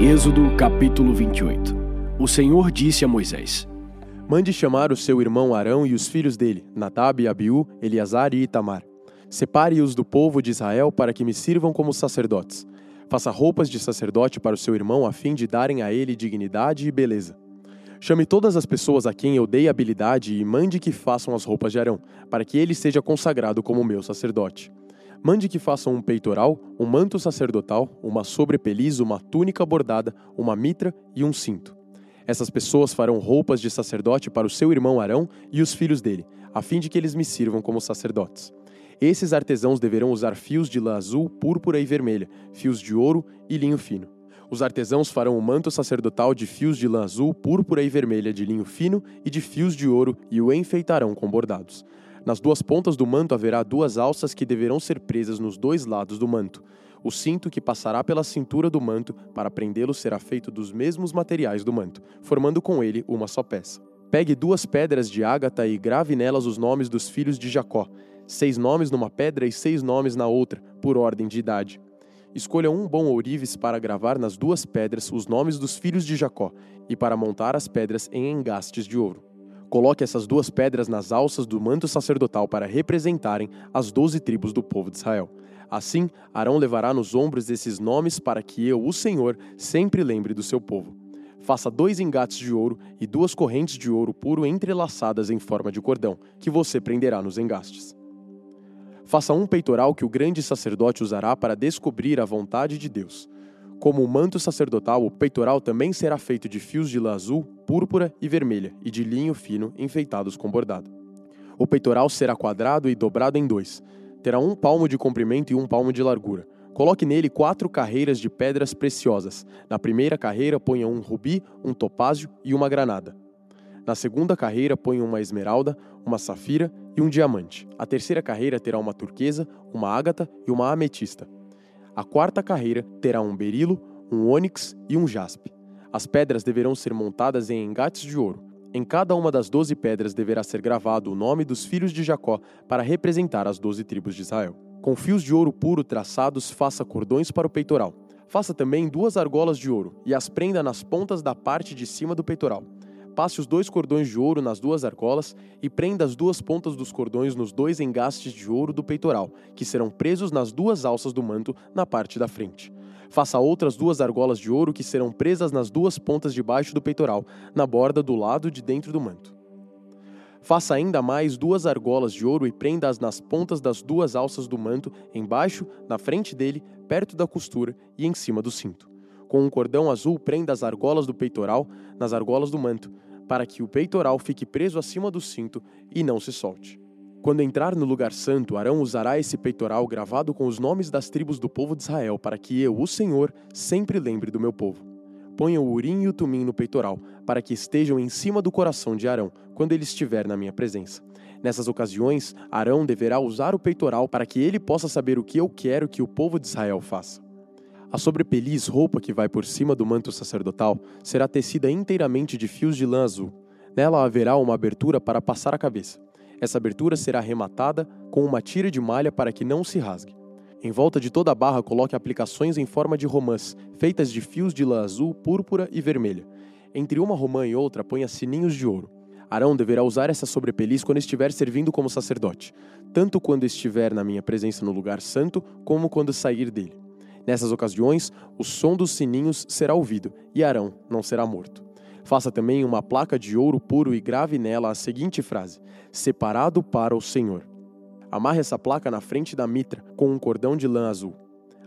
Êxodo capítulo 28 O Senhor disse a Moisés: Mande chamar o seu irmão Arão e os filhos dele, Nadab e Abiú, Eleazar e Itamar. Separe-os do povo de Israel para que me sirvam como sacerdotes. Faça roupas de sacerdote para o seu irmão a fim de darem a ele dignidade e beleza. Chame todas as pessoas a quem eu dei habilidade e mande que façam as roupas de Arão, para que ele seja consagrado como meu sacerdote. Mande que façam um peitoral, um manto sacerdotal, uma sobrepeliz, uma túnica bordada, uma mitra e um cinto. Essas pessoas farão roupas de sacerdote para o seu irmão Arão e os filhos dele, a fim de que eles me sirvam como sacerdotes. Esses artesãos deverão usar fios de lã azul, púrpura e vermelha, fios de ouro e linho fino. Os artesãos farão o manto sacerdotal de fios de lã azul, púrpura e vermelha de linho fino e de fios de ouro e o enfeitarão com bordados. Nas duas pontas do manto haverá duas alças que deverão ser presas nos dois lados do manto. O cinto que passará pela cintura do manto para prendê-lo será feito dos mesmos materiais do manto, formando com ele uma só peça. Pegue duas pedras de ágata e grave nelas os nomes dos filhos de Jacó, seis nomes numa pedra e seis nomes na outra, por ordem de idade. Escolha um bom ourives para gravar nas duas pedras os nomes dos filhos de Jacó e para montar as pedras em engastes de ouro. Coloque essas duas pedras nas alças do manto sacerdotal para representarem as doze tribos do povo de Israel. Assim, Arão levará nos ombros esses nomes para que eu, o Senhor, sempre lembre do seu povo. Faça dois engates de ouro e duas correntes de ouro puro entrelaçadas em forma de cordão, que você prenderá nos engastes. Faça um peitoral que o grande sacerdote usará para descobrir a vontade de Deus. Como o manto sacerdotal, o peitoral também será feito de fios de lã azul, púrpura e vermelha, e de linho fino enfeitados com bordado. O peitoral será quadrado e dobrado em dois. Terá um palmo de comprimento e um palmo de largura. Coloque nele quatro carreiras de pedras preciosas. Na primeira carreira, ponha um rubi, um topázio e uma granada. Na segunda carreira, ponha uma esmeralda, uma safira e um diamante. A terceira carreira terá uma turquesa, uma ágata e uma ametista. A quarta carreira terá um berilo, um ônix e um jaspe. As pedras deverão ser montadas em engates de ouro. Em cada uma das doze pedras deverá ser gravado o nome dos filhos de Jacó para representar as doze tribos de Israel. Com fios de ouro puro traçados, faça cordões para o peitoral. Faça também duas argolas de ouro e as prenda nas pontas da parte de cima do peitoral. Passe os dois cordões de ouro nas duas argolas e prenda as duas pontas dos cordões nos dois engastes de ouro do peitoral, que serão presos nas duas alças do manto na parte da frente. Faça outras duas argolas de ouro que serão presas nas duas pontas de baixo do peitoral, na borda do lado de dentro do manto. Faça ainda mais duas argolas de ouro e prenda-as nas pontas das duas alças do manto, embaixo, na frente dele, perto da costura e em cima do cinto. Com um cordão azul, prenda as argolas do peitoral nas argolas do manto, para que o peitoral fique preso acima do cinto e não se solte. Quando entrar no lugar santo, Arão usará esse peitoral gravado com os nomes das tribos do povo de Israel, para que eu, o Senhor, sempre lembre do meu povo. Ponha o urim e o tumim no peitoral, para que estejam em cima do coração de Arão, quando ele estiver na minha presença. Nessas ocasiões, Arão deverá usar o peitoral para que ele possa saber o que eu quero que o povo de Israel faça. A sobrepeliz, roupa que vai por cima do manto sacerdotal, será tecida inteiramente de fios de lã azul. Nela haverá uma abertura para passar a cabeça. Essa abertura será rematada com uma tira de malha para que não se rasgue. Em volta de toda a barra coloque aplicações em forma de romãs, feitas de fios de lã azul, púrpura e vermelha. Entre uma romã e outra ponha sininhos de ouro. Arão deverá usar essa sobrepeliz quando estiver servindo como sacerdote, tanto quando estiver na minha presença no lugar santo, como quando sair dele. Nessas ocasiões, o som dos sininhos será ouvido e Arão não será morto. Faça também uma placa de ouro puro e grave nela a seguinte frase: Separado para o Senhor. Amarre essa placa na frente da mitra com um cordão de lã azul.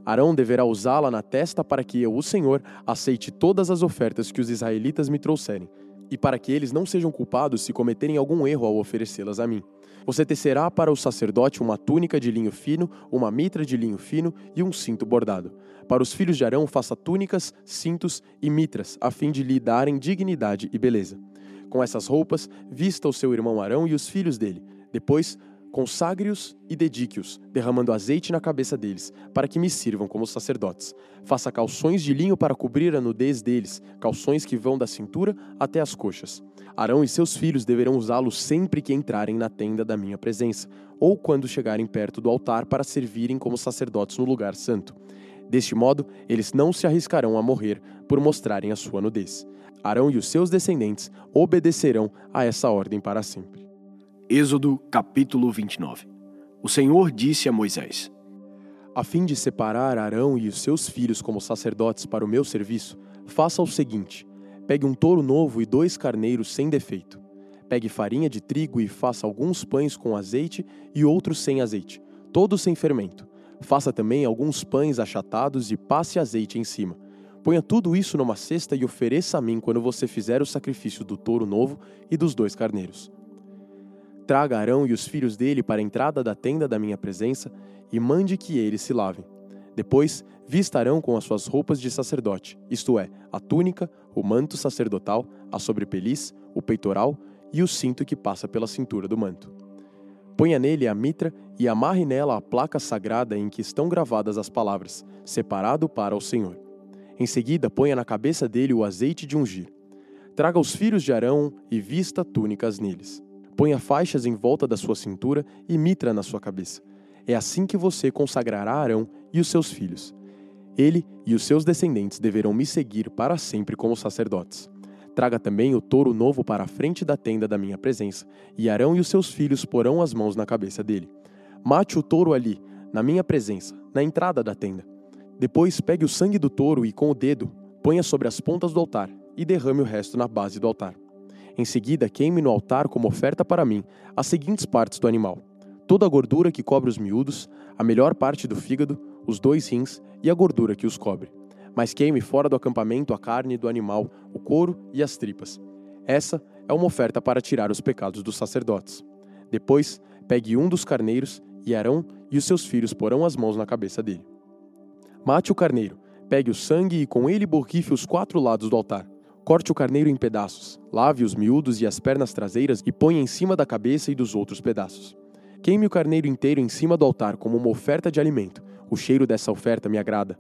Arão deverá usá-la na testa para que eu, o Senhor, aceite todas as ofertas que os israelitas me trouxerem, e para que eles não sejam culpados se cometerem algum erro ao oferecê-las a mim. Você tecerá para o sacerdote uma túnica de linho fino, uma mitra de linho fino e um cinto bordado. Para os filhos de Arão, faça túnicas, cintos e mitras, a fim de lhe darem dignidade e beleza. Com essas roupas, vista o seu irmão Arão e os filhos dele. Depois, consagre-os e dedique-os, derramando azeite na cabeça deles, para que me sirvam como sacerdotes. Faça calções de linho para cobrir a nudez deles, calções que vão da cintura até as coxas. Arão e seus filhos deverão usá-los sempre que entrarem na tenda da minha presença, ou quando chegarem perto do altar para servirem como sacerdotes no lugar santo. Deste modo, eles não se arriscarão a morrer por mostrarem a sua nudez. Arão e os seus descendentes obedecerão a essa ordem para sempre. Êxodo capítulo 29 O Senhor disse a Moisés: A fim de separar Arão e os seus filhos como sacerdotes para o meu serviço, faça o seguinte: pegue um touro novo e dois carneiros sem defeito. Pegue farinha de trigo e faça alguns pães com azeite e outros sem azeite, todos sem fermento Faça também alguns pães achatados e passe azeite em cima. Ponha tudo isso numa cesta e ofereça a mim quando você fizer o sacrifício do touro novo e dos dois carneiros. Traga Arão e os filhos dele para a entrada da tenda da minha presença e mande que eles se lavem. Depois, vistarão com as suas roupas de sacerdote, isto é, a túnica, o manto sacerdotal, a sobrepeliz, o peitoral e o cinto que passa pela cintura do manto. Ponha nele a mitra e amarre nela a placa sagrada em que estão gravadas as palavras: Separado para o Senhor. Em seguida, ponha na cabeça dele o azeite de ungir. Traga os filhos de Arão e vista túnicas neles. Ponha faixas em volta da sua cintura e mitra na sua cabeça. É assim que você consagrará Arão e os seus filhos. Ele e os seus descendentes deverão me seguir para sempre como sacerdotes. Traga também o touro novo para a frente da tenda da minha presença, e Arão e os seus filhos porão as mãos na cabeça dele. Mate o touro ali, na minha presença, na entrada da tenda. Depois pegue o sangue do touro e, com o dedo, ponha sobre as pontas do altar e derrame o resto na base do altar. Em seguida, queime no altar como oferta para mim as seguintes partes do animal: toda a gordura que cobre os miúdos, a melhor parte do fígado, os dois rins e a gordura que os cobre mas queime fora do acampamento a carne do animal, o couro e as tripas. Essa é uma oferta para tirar os pecados dos sacerdotes. Depois, pegue um dos carneiros, e Arão e os seus filhos porão as mãos na cabeça dele. Mate o carneiro, pegue o sangue e com ele borrife os quatro lados do altar. Corte o carneiro em pedaços, lave os miúdos e as pernas traseiras e ponha em cima da cabeça e dos outros pedaços. Queime o carneiro inteiro em cima do altar como uma oferta de alimento. O cheiro dessa oferta me agrada.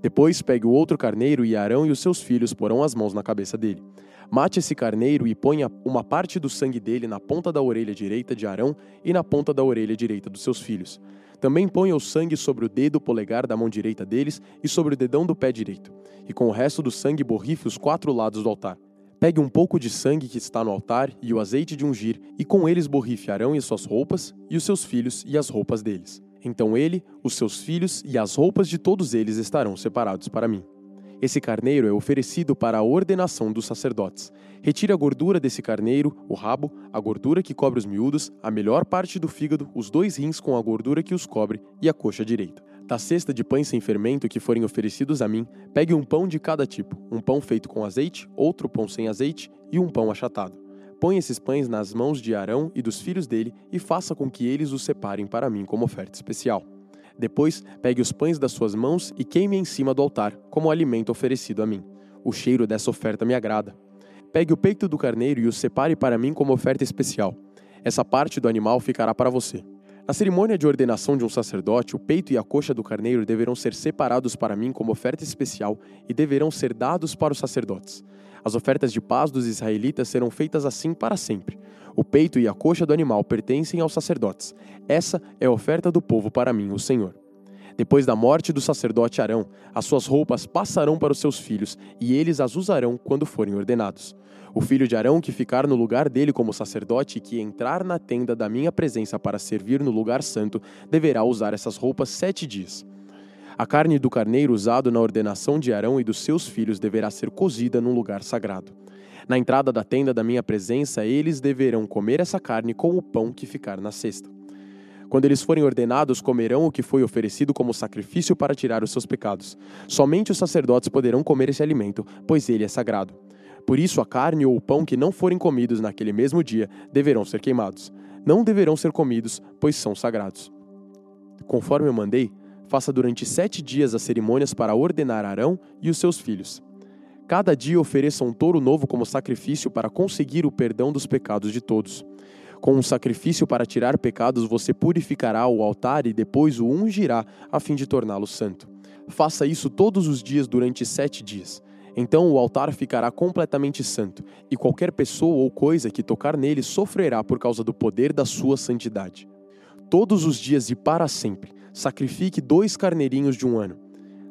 Depois pegue o outro carneiro e Arão e os seus filhos porão as mãos na cabeça dele. Mate esse carneiro e ponha uma parte do sangue dele na ponta da orelha direita de Arão e na ponta da orelha direita dos seus filhos. Também ponha o sangue sobre o dedo polegar da mão direita deles e sobre o dedão do pé direito. E com o resto do sangue borrife os quatro lados do altar. Pegue um pouco de sangue que está no altar e o azeite de ungir, e com eles borrife Arão e suas roupas, e os seus filhos e as roupas deles. Então ele, os seus filhos e as roupas de todos eles estarão separados para mim. Esse carneiro é oferecido para a ordenação dos sacerdotes. Retire a gordura desse carneiro, o rabo, a gordura que cobre os miúdos, a melhor parte do fígado, os dois rins com a gordura que os cobre e a coxa direita. Da cesta de pães sem fermento que forem oferecidos a mim, pegue um pão de cada tipo: um pão feito com azeite, outro pão sem azeite e um pão achatado. Põe esses pães nas mãos de Arão e dos filhos dele e faça com que eles os separem para mim como oferta especial. Depois, pegue os pães das suas mãos e queime em cima do altar, como alimento oferecido a mim. O cheiro dessa oferta me agrada. Pegue o peito do carneiro e o separe para mim como oferta especial. Essa parte do animal ficará para você. Na cerimônia de ordenação de um sacerdote, o peito e a coxa do carneiro deverão ser separados para mim como oferta especial e deverão ser dados para os sacerdotes. As ofertas de paz dos israelitas serão feitas assim para sempre. O peito e a coxa do animal pertencem aos sacerdotes. Essa é a oferta do povo para mim, o Senhor. Depois da morte do sacerdote Arão, as suas roupas passarão para os seus filhos, e eles as usarão quando forem ordenados. O filho de Arão que ficar no lugar dele como sacerdote e que entrar na tenda da minha presença para servir no lugar santo, deverá usar essas roupas sete dias. A carne do carneiro usado na ordenação de Arão e dos seus filhos deverá ser cozida num lugar sagrado. Na entrada da tenda da minha presença, eles deverão comer essa carne com o pão que ficar na cesta. Quando eles forem ordenados, comerão o que foi oferecido como sacrifício para tirar os seus pecados. Somente os sacerdotes poderão comer esse alimento, pois ele é sagrado. Por isso, a carne ou o pão que não forem comidos naquele mesmo dia deverão ser queimados. Não deverão ser comidos, pois são sagrados. Conforme eu mandei, faça durante sete dias as cerimônias para ordenar Arão e os seus filhos. Cada dia ofereça um touro novo como sacrifício para conseguir o perdão dos pecados de todos. Com um sacrifício para tirar pecados, você purificará o altar e depois o ungirá, a fim de torná-lo santo. Faça isso todos os dias durante sete dias. Então o altar ficará completamente santo, e qualquer pessoa ou coisa que tocar nele sofrerá por causa do poder da sua santidade. Todos os dias e para sempre, sacrifique dois carneirinhos de um ano.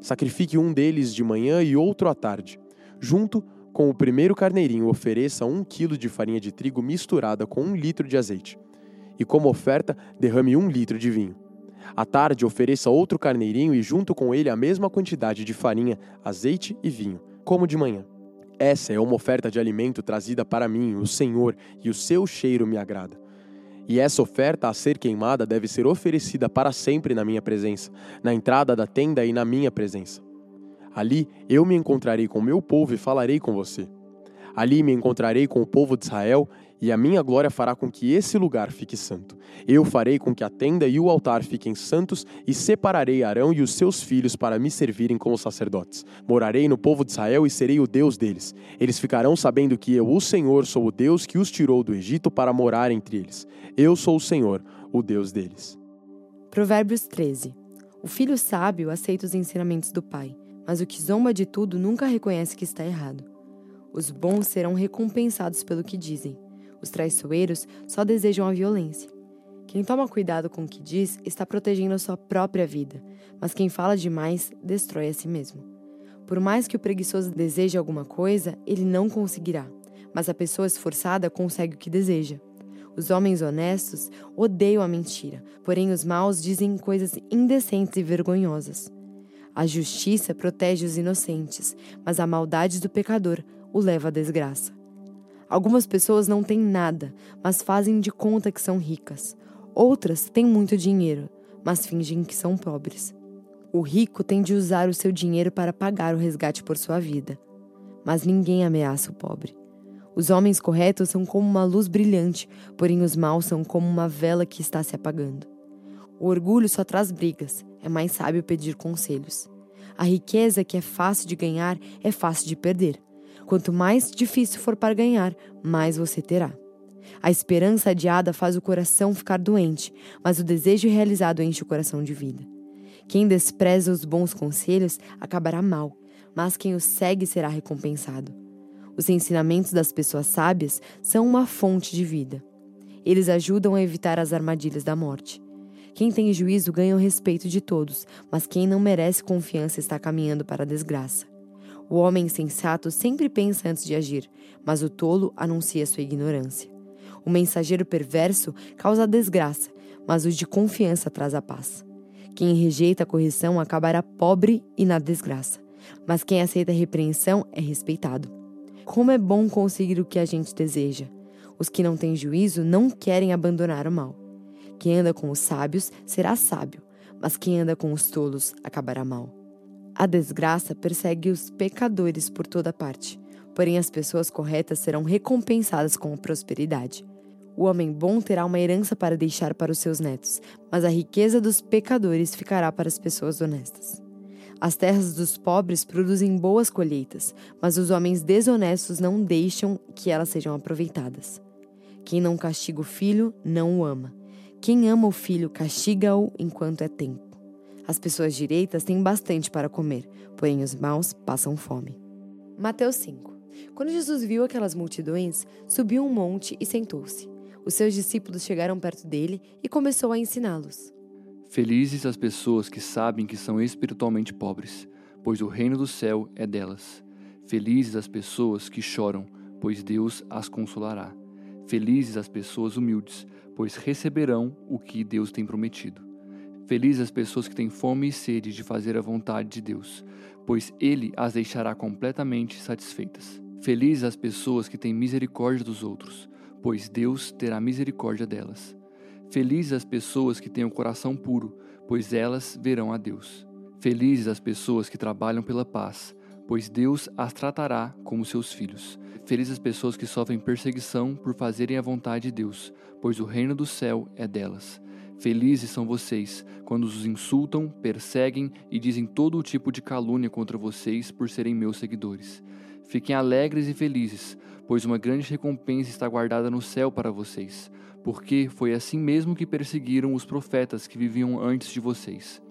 Sacrifique um deles de manhã e outro à tarde. Junto com o primeiro carneirinho, ofereça um quilo de farinha de trigo misturada com um litro de azeite. E como oferta, derrame um litro de vinho. À tarde, ofereça outro carneirinho e, junto com ele, a mesma quantidade de farinha, azeite e vinho, como de manhã. Essa é uma oferta de alimento trazida para mim, o Senhor, e o seu cheiro me agrada. E essa oferta a ser queimada deve ser oferecida para sempre na minha presença, na entrada da tenda e na minha presença. Ali eu me encontrarei com meu povo e falarei com você. Ali me encontrarei com o povo de Israel, e a minha glória fará com que esse lugar fique santo. Eu farei com que a tenda e o altar fiquem santos, e separarei Arão e os seus filhos para me servirem como sacerdotes. Morarei no povo de Israel e serei o Deus deles. Eles ficarão sabendo que eu, o Senhor, sou o Deus que os tirou do Egito para morar entre eles. Eu sou o Senhor, o Deus deles. Provérbios 13. O filho sábio aceita os ensinamentos do pai, mas o que zomba de tudo nunca reconhece que está errado. Os bons serão recompensados pelo que dizem. Os traiçoeiros só desejam a violência. Quem toma cuidado com o que diz está protegendo a sua própria vida, mas quem fala demais destrói a si mesmo. Por mais que o preguiçoso deseje alguma coisa, ele não conseguirá, mas a pessoa esforçada consegue o que deseja. Os homens honestos odeiam a mentira, porém os maus dizem coisas indecentes e vergonhosas. A justiça protege os inocentes, mas a maldade do pecador o leva à desgraça. Algumas pessoas não têm nada, mas fazem de conta que são ricas. Outras têm muito dinheiro, mas fingem que são pobres. O rico tem de usar o seu dinheiro para pagar o resgate por sua vida. Mas ninguém ameaça o pobre. Os homens corretos são como uma luz brilhante, porém os maus são como uma vela que está se apagando. O orgulho só traz brigas, é mais sábio pedir conselhos. A riqueza que é fácil de ganhar é fácil de perder. Quanto mais difícil for para ganhar, mais você terá. A esperança adiada faz o coração ficar doente, mas o desejo realizado enche o coração de vida. Quem despreza os bons conselhos acabará mal, mas quem os segue será recompensado. Os ensinamentos das pessoas sábias são uma fonte de vida. Eles ajudam a evitar as armadilhas da morte. Quem tem juízo ganha o respeito de todos, mas quem não merece confiança está caminhando para a desgraça. O homem sensato sempre pensa antes de agir, mas o tolo anuncia sua ignorância. O mensageiro perverso causa desgraça, mas o de confiança traz a paz. Quem rejeita a correção acabará pobre e na desgraça, mas quem aceita a repreensão é respeitado. Como é bom conseguir o que a gente deseja. Os que não têm juízo não querem abandonar o mal. Quem anda com os sábios será sábio, mas quem anda com os tolos acabará mal. A desgraça persegue os pecadores por toda parte, porém as pessoas corretas serão recompensadas com prosperidade. O homem bom terá uma herança para deixar para os seus netos, mas a riqueza dos pecadores ficará para as pessoas honestas. As terras dos pobres produzem boas colheitas, mas os homens desonestos não deixam que elas sejam aproveitadas. Quem não castiga o filho não o ama. Quem ama o filho castiga-o enquanto é tempo. As pessoas direitas têm bastante para comer, porém os maus passam fome. Mateus 5 Quando Jesus viu aquelas multidões, subiu um monte e sentou-se. Os seus discípulos chegaram perto dele e começou a ensiná-los. Felizes as pessoas que sabem que são espiritualmente pobres, pois o reino do céu é delas. Felizes as pessoas que choram, pois Deus as consolará. Felizes as pessoas humildes, pois receberão o que Deus tem prometido. Felizes as pessoas que têm fome e sede de fazer a vontade de Deus, pois Ele as deixará completamente satisfeitas. Felizes as pessoas que têm misericórdia dos outros, pois Deus terá misericórdia delas. Felizes as pessoas que têm o coração puro, pois elas verão a Deus. Felizes as pessoas que trabalham pela paz, pois Deus as tratará como seus filhos. Felizes as pessoas que sofrem perseguição por fazerem a vontade de Deus, pois o reino do céu é delas. Felizes são vocês quando os insultam, perseguem e dizem todo o tipo de calúnia contra vocês por serem meus seguidores. Fiquem alegres e felizes, pois uma grande recompensa está guardada no céu para vocês, porque foi assim mesmo que perseguiram os profetas que viviam antes de vocês.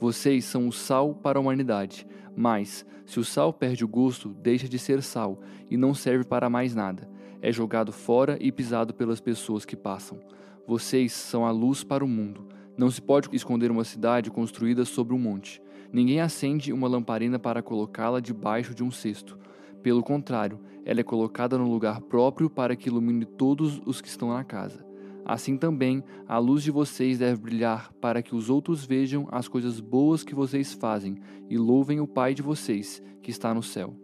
Vocês são o sal para a humanidade, mas, se o sal perde o gosto, deixa de ser sal e não serve para mais nada. É jogado fora e pisado pelas pessoas que passam. Vocês são a luz para o mundo. Não se pode esconder uma cidade construída sobre um monte. Ninguém acende uma lamparina para colocá-la debaixo de um cesto. Pelo contrário, ela é colocada no lugar próprio para que ilumine todos os que estão na casa. Assim também, a luz de vocês deve brilhar para que os outros vejam as coisas boas que vocês fazem e louvem o Pai de vocês, que está no céu.